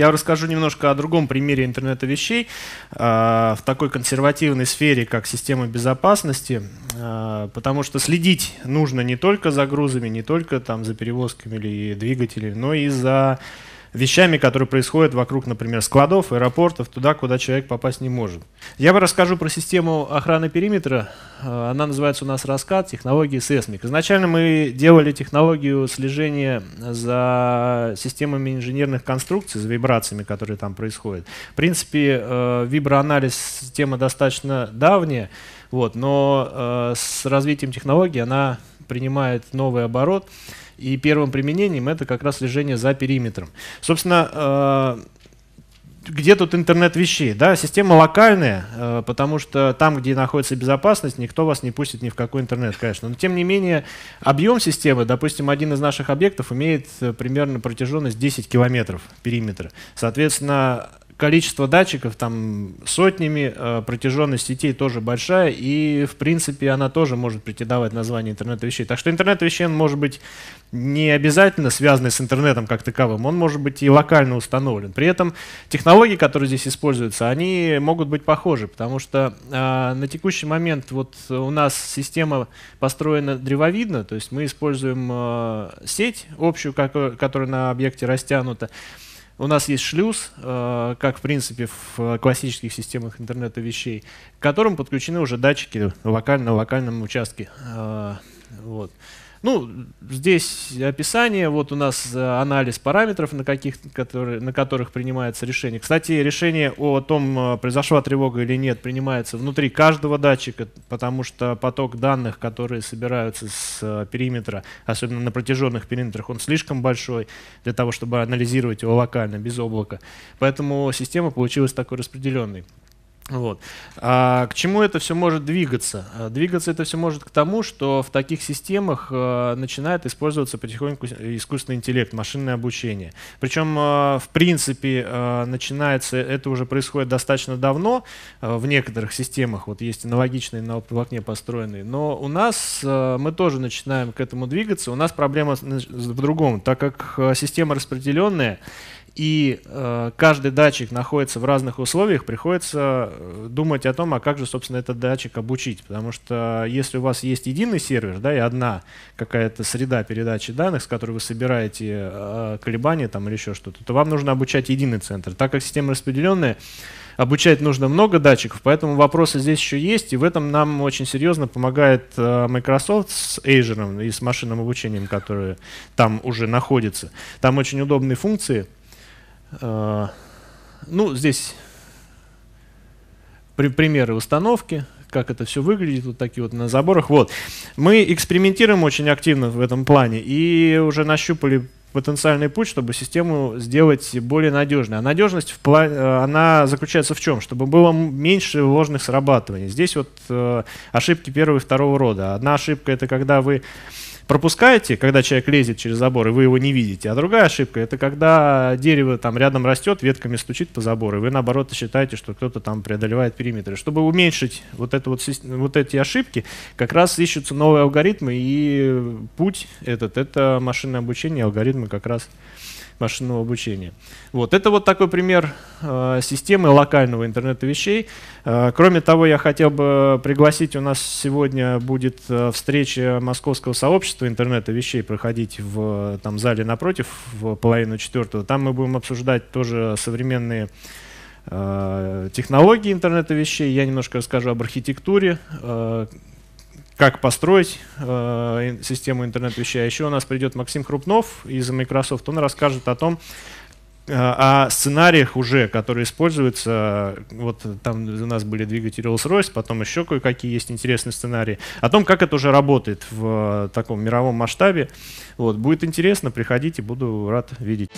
Я расскажу немножко о другом примере интернета вещей. В такой консервативной сфере, как система безопасности, потому что следить нужно не только за грузами, не только там за перевозками или двигателями, но и за вещами, которые происходят вокруг, например, складов, аэропортов, туда, куда человек попасть не может. Я вам расскажу про систему охраны периметра. Э, она называется у нас раскат технологии SESMIC. Изначально мы делали технологию слежения за системами инженерных конструкций, за вибрациями, которые там происходят. В принципе, э, виброанализ тема достаточно давняя, вот, но э, с развитием технологий она принимает новый оборот. И первым применением это как раз слежение за периметром. Собственно, э, где тут интернет вещей? Да, система локальная, э, потому что там, где находится безопасность, никто вас не пустит ни в какой интернет, конечно. Но тем не менее, объем системы, допустим, один из наших объектов имеет э, примерно протяженность 10 километров периметра. Соответственно, количество датчиков там сотнями, э, протяженность сетей тоже большая, и в принципе она тоже может претендовать название интернета вещей. Так что интернет вещей может быть не обязательно связанный с интернетом как таковым, он может быть и локально установлен. При этом технологии, которые здесь используются, они могут быть похожи, потому что э, на текущий момент вот у нас система построена древовидно, то есть мы используем э, сеть общую, как, которая на объекте растянута, у нас есть шлюз, э, как в принципе в классических системах интернета вещей, к которым подключены уже датчики локально, на локальном участке. Э, вот. Ну, здесь описание, вот у нас э, анализ параметров, на, каких, которые, на которых принимается решение. Кстати, решение о том, э, произошла тревога или нет, принимается внутри каждого датчика, потому что поток данных, которые собираются с э, периметра, особенно на протяженных периметрах, он слишком большой для того, чтобы анализировать его локально, без облака. Поэтому система получилась такой распределенной. Вот. А к чему это все может двигаться? А, двигаться это все может к тому, что в таких системах э, начинает использоваться потихоньку искусственный интеллект, машинное обучение. Причем, э, в принципе, э, начинается, это уже происходит достаточно давно в некоторых системах, вот есть аналогичные на оптоволокне построенные, но у нас мы тоже начинаем к этому двигаться. У нас проблема в другом, так как система распределенная, и э, каждый датчик находится в разных условиях, приходится э, думать о том, а как же, собственно, этот датчик обучить. Потому что если у вас есть единый сервер, да, и одна какая-то среда передачи данных, с которой вы собираете э, колебания там, или еще что-то, то вам нужно обучать единый центр. Так как система распределенная, обучать нужно много датчиков, поэтому вопросы здесь еще есть, и в этом нам очень серьезно помогает э, Microsoft с Azure и с машинным обучением, которое там уже находится. Там очень удобные функции – Э, ну, здесь примеры установки, как это все выглядит, вот такие вот на заборах. Вот. Мы экспериментируем очень активно в этом плане и уже нащупали потенциальный путь, чтобы систему сделать более надежной. А надежность в плане, э, она заключается в чем? Чтобы было меньше ложных срабатываний. Здесь вот э, ошибки первого и второго рода. Одна ошибка это когда вы пропускаете, когда человек лезет через забор, и вы его не видите. А другая ошибка – это когда дерево там рядом растет, ветками стучит по забору, и вы, наоборот, считаете, что кто-то там преодолевает периметры. Чтобы уменьшить вот, это вот, вот эти ошибки, как раз ищутся новые алгоритмы, и путь этот – это машинное обучение, алгоритмы как раз машинного обучения. Вот. Это вот такой пример э, системы локального интернета вещей. Э, кроме того, я хотел бы пригласить, у нас сегодня будет э, встреча московского сообщества интернета вещей проходить в там, зале напротив в половину четвертого. Там мы будем обсуждать тоже современные э, технологии интернета вещей. Я немножко расскажу об архитектуре, э, как построить э, систему интернет-вещей. А еще у нас придет Максим Хрупнов из Microsoft, он расскажет о том, э, о сценариях уже, которые используются. Вот там у нас были двигатели Rolls-Royce, потом еще кое-какие есть интересные сценарии. О том, как это уже работает в таком мировом масштабе. Вот, будет интересно, приходите, буду рад видеть.